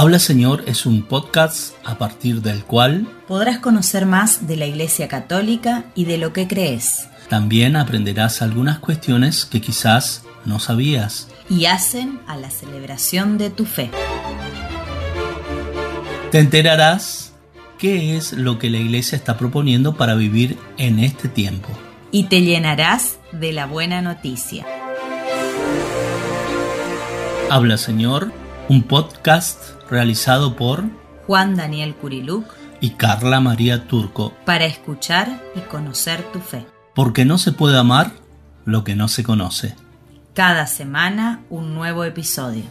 Habla Señor es un podcast a partir del cual podrás conocer más de la Iglesia Católica y de lo que crees. También aprenderás algunas cuestiones que quizás no sabías. Y hacen a la celebración de tu fe. Te enterarás qué es lo que la Iglesia está proponiendo para vivir en este tiempo. Y te llenarás de la buena noticia. Habla Señor, un podcast realizado por Juan Daniel Curiluc y Carla María Turco para escuchar y conocer tu fe. Porque no se puede amar lo que no se conoce. Cada semana un nuevo episodio.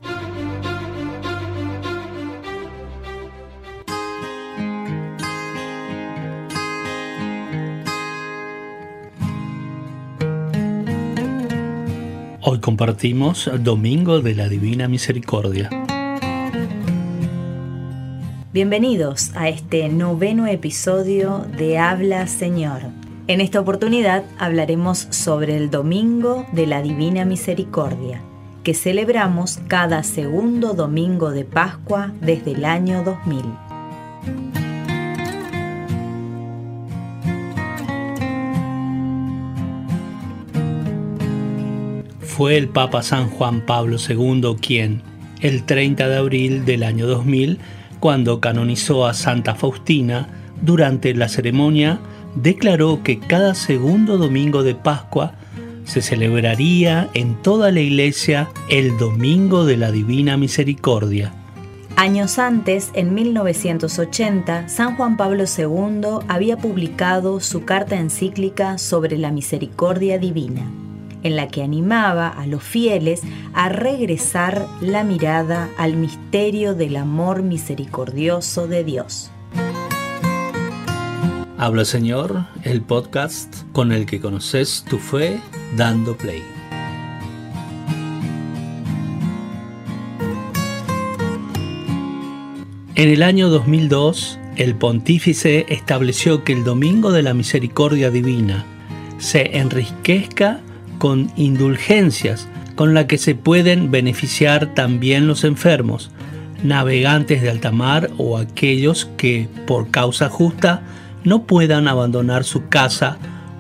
Hoy compartimos el Domingo de la Divina Misericordia. Bienvenidos a este noveno episodio de Habla Señor. En esta oportunidad hablaremos sobre el Domingo de la Divina Misericordia, que celebramos cada segundo domingo de Pascua desde el año 2000. Fue el Papa San Juan Pablo II quien, el 30 de abril del año 2000, cuando canonizó a Santa Faustina, durante la ceremonia declaró que cada segundo domingo de Pascua se celebraría en toda la iglesia el Domingo de la Divina Misericordia. Años antes, en 1980, San Juan Pablo II había publicado su carta encíclica sobre la misericordia divina en la que animaba a los fieles a regresar la mirada al misterio del amor misericordioso de Dios. Habla Señor, el podcast con el que conoces tu fe dando play. En el año 2002, el pontífice estableció que el Domingo de la Misericordia Divina se enriquezca con indulgencias con la que se pueden beneficiar también los enfermos, navegantes de alta mar o aquellos que, por causa justa, no puedan abandonar su casa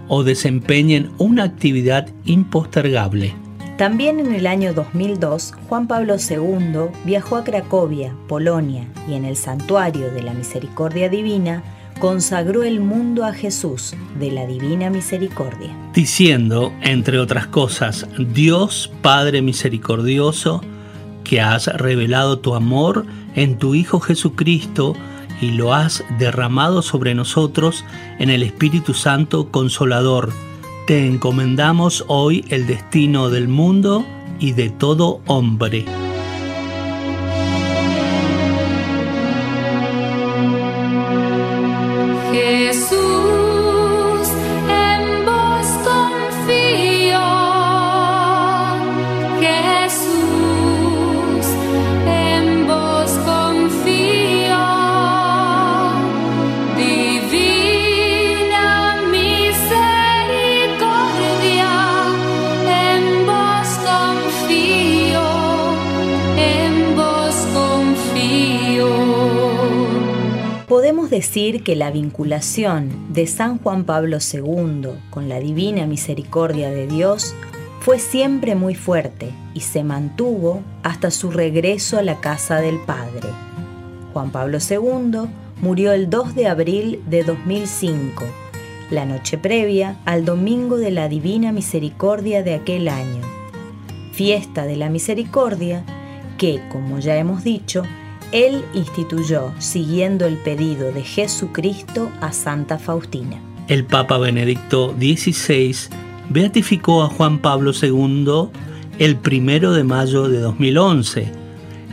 o desempeñen una actividad impostergable. También en el año 2002, Juan Pablo II viajó a Cracovia, Polonia, y en el Santuario de la Misericordia Divina consagró el mundo a Jesús de la Divina Misericordia. Diciendo, entre otras cosas, Dios Padre Misericordioso, que has revelado tu amor en tu Hijo Jesucristo y lo has derramado sobre nosotros en el Espíritu Santo Consolador. Te encomendamos hoy el destino del mundo y de todo hombre. Decir que la vinculación de San Juan Pablo II con la divina misericordia de Dios fue siempre muy fuerte y se mantuvo hasta su regreso a la casa del Padre. Juan Pablo II murió el 2 de abril de 2005, la noche previa al Domingo de la Divina Misericordia de aquel año, fiesta de la misericordia que, como ya hemos dicho, él instituyó siguiendo el pedido de Jesucristo a Santa Faustina. El Papa Benedicto XVI beatificó a Juan Pablo II el primero de mayo de 2011,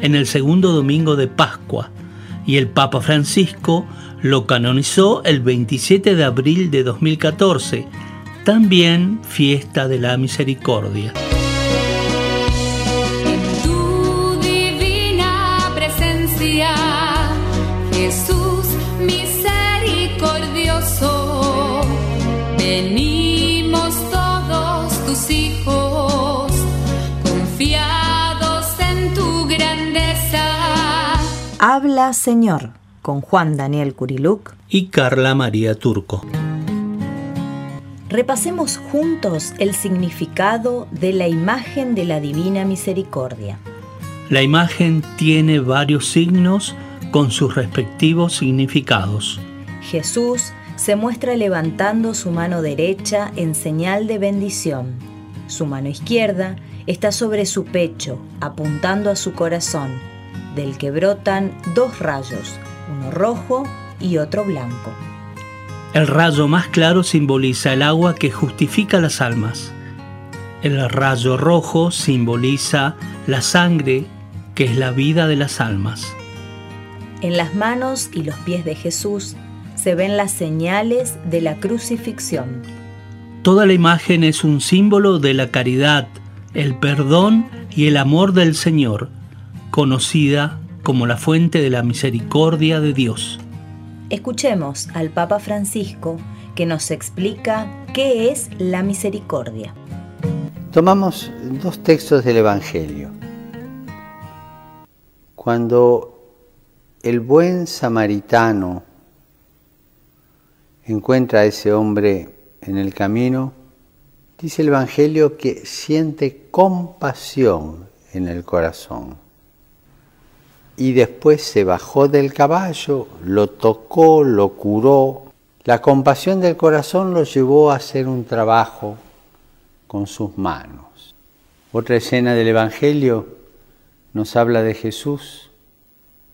en el segundo domingo de Pascua, y el Papa Francisco lo canonizó el 27 de abril de 2014, también fiesta de la misericordia. Señor con Juan Daniel Curiluc y Carla María Turco. Repasemos juntos el significado de la imagen de la Divina Misericordia. La imagen tiene varios signos con sus respectivos significados. Jesús se muestra levantando su mano derecha en señal de bendición. Su mano izquierda está sobre su pecho, apuntando a su corazón, del que brotan dos rayos, uno rojo y otro blanco. El rayo más claro simboliza el agua que justifica las almas. El rayo rojo simboliza la sangre que es la vida de las almas. En las manos y los pies de Jesús se ven las señales de la crucifixión. Toda la imagen es un símbolo de la caridad, el perdón y el amor del Señor, conocida como la fuente de la misericordia de Dios. Escuchemos al Papa Francisco que nos explica qué es la misericordia. Tomamos dos textos del Evangelio. Cuando el buen samaritano encuentra a ese hombre en el camino, dice el Evangelio que siente compasión en el corazón. Y después se bajó del caballo, lo tocó, lo curó. La compasión del corazón lo llevó a hacer un trabajo con sus manos. Otra escena del Evangelio nos habla de Jesús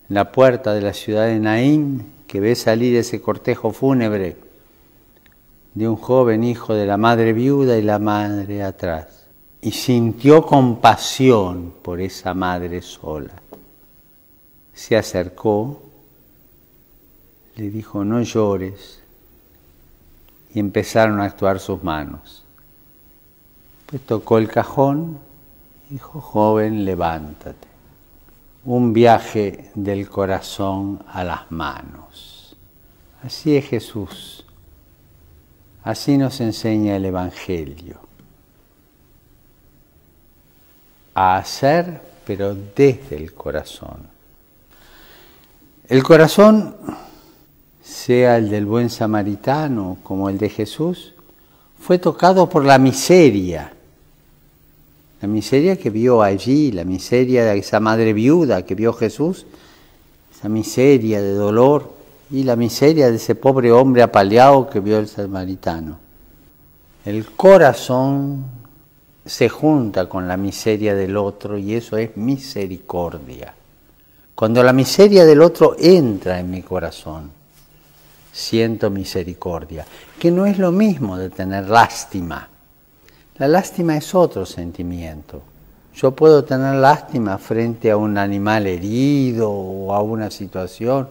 en la puerta de la ciudad de Naín, que ve salir ese cortejo fúnebre de un joven hijo de la madre viuda y la madre atrás. Y sintió compasión por esa madre sola. Se acercó, le dijo, no llores, y empezaron a actuar sus manos. Pues tocó el cajón, dijo, joven, levántate un viaje del corazón a las manos. Así es Jesús. Así nos enseña el Evangelio. A hacer, pero desde el corazón. El corazón, sea el del buen samaritano como el de Jesús, fue tocado por la miseria la miseria que vio allí, la miseria de esa madre viuda que vio Jesús, esa miseria de dolor y la miseria de ese pobre hombre apaleado que vio el samaritano. El corazón se junta con la miseria del otro y eso es misericordia. Cuando la miseria del otro entra en mi corazón, siento misericordia, que no es lo mismo de tener lástima. La lástima es otro sentimiento. Yo puedo tener lástima frente a un animal herido o a una situación,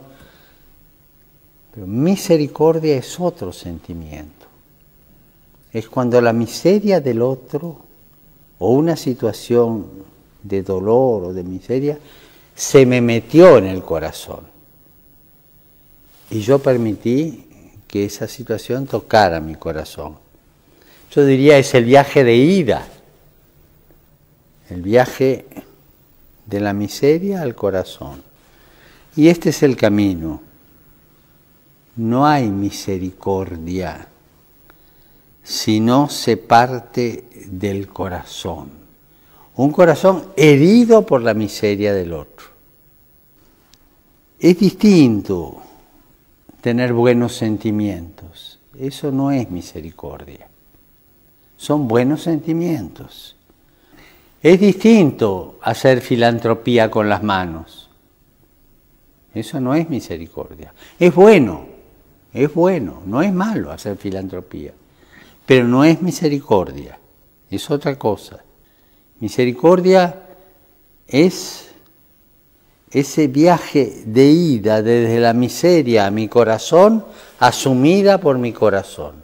pero misericordia es otro sentimiento. Es cuando la miseria del otro o una situación de dolor o de miseria se me metió en el corazón. Y yo permití que esa situación tocara mi corazón yo diría es el viaje de ida, el viaje de la miseria al corazón. Y este es el camino. No hay misericordia si no se parte del corazón. Un corazón herido por la miseria del otro. Es distinto tener buenos sentimientos. Eso no es misericordia son buenos sentimientos. Es distinto hacer filantropía con las manos. Eso no es misericordia. Es bueno, es bueno, no es malo hacer filantropía, pero no es misericordia, es otra cosa. Misericordia es ese viaje de ida desde la miseria a mi corazón, asumida por mi corazón,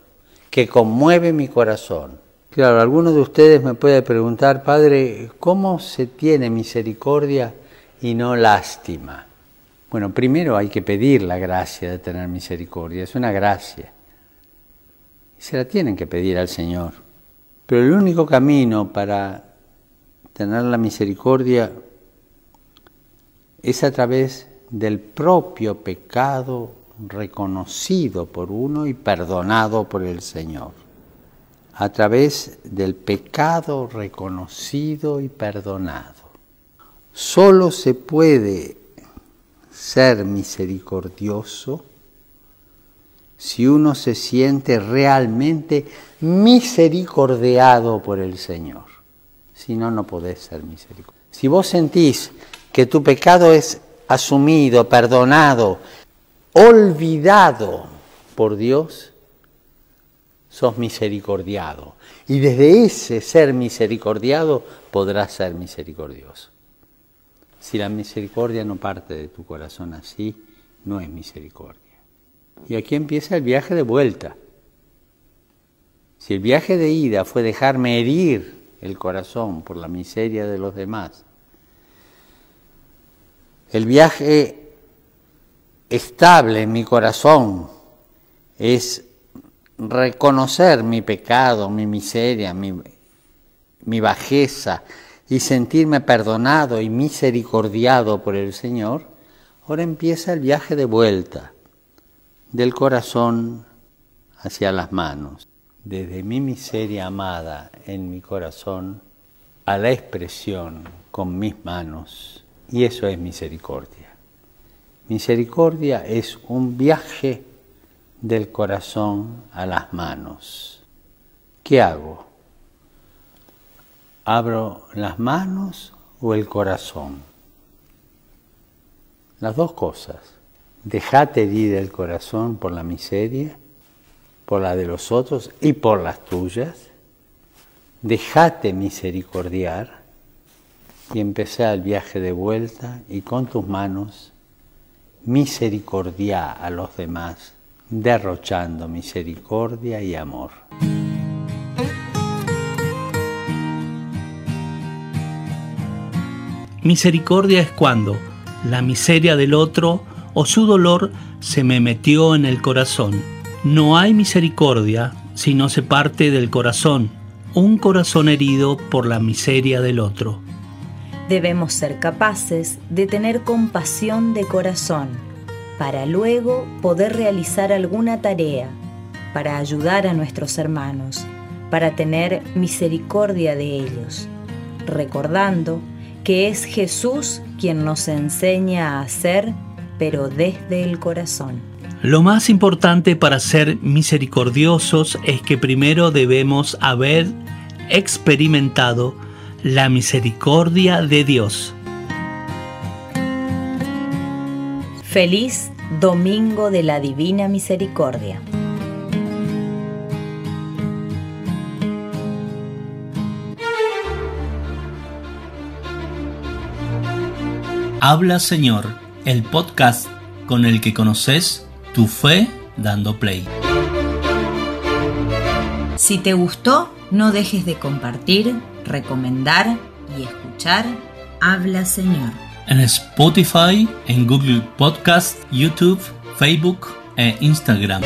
que conmueve mi corazón Claro, alguno de ustedes me puede preguntar, Padre, ¿cómo se tiene misericordia y no lástima? Bueno, primero hay que pedir la gracia de tener misericordia, es una gracia. Se la tienen que pedir al Señor. Pero el único camino para tener la misericordia es a través del propio pecado reconocido por uno y perdonado por el Señor. A través del pecado reconocido y perdonado. Solo se puede ser misericordioso si uno se siente realmente misericordiado por el Señor. Si no, no podés ser misericordioso. Si vos sentís que tu pecado es asumido, perdonado, olvidado por Dios, sos misericordiado. Y desde ese ser misericordiado podrás ser misericordioso. Si la misericordia no parte de tu corazón así, no es misericordia. Y aquí empieza el viaje de vuelta. Si el viaje de ida fue dejarme herir el corazón por la miseria de los demás, el viaje estable en mi corazón es reconocer mi pecado, mi miseria, mi, mi bajeza y sentirme perdonado y misericordiado por el Señor, ahora empieza el viaje de vuelta del corazón hacia las manos, desde mi miseria amada en mi corazón a la expresión con mis manos. Y eso es misericordia. Misericordia es un viaje del corazón a las manos. ¿Qué hago? ¿Abro las manos o el corazón? Las dos cosas. Dejate herir el corazón por la miseria, por la de los otros y por las tuyas. Dejate misericordiar y empecé el viaje de vuelta y con tus manos misericordia a los demás, derrochando misericordia y amor. Misericordia es cuando la miseria del otro o su dolor se me metió en el corazón. No hay misericordia si no se parte del corazón, un corazón herido por la miseria del otro. Debemos ser capaces de tener compasión de corazón para luego poder realizar alguna tarea, para ayudar a nuestros hermanos, para tener misericordia de ellos, recordando que es Jesús quien nos enseña a hacer pero desde el corazón. Lo más importante para ser misericordiosos es que primero debemos haber experimentado la misericordia de Dios. Feliz Domingo de la Divina Misericordia. Habla Señor el podcast con el que conoces tu fe dando play. Si te gustó, no dejes de compartir, recomendar y escuchar Habla Señor. En Spotify, en Google Podcast, YouTube, Facebook e Instagram.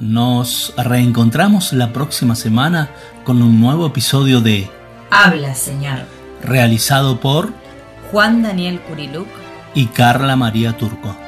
Nos reencontramos la próxima semana con un nuevo episodio de Habla Señor. Realizado por Juan Daniel Curiluc y Carla María Turco.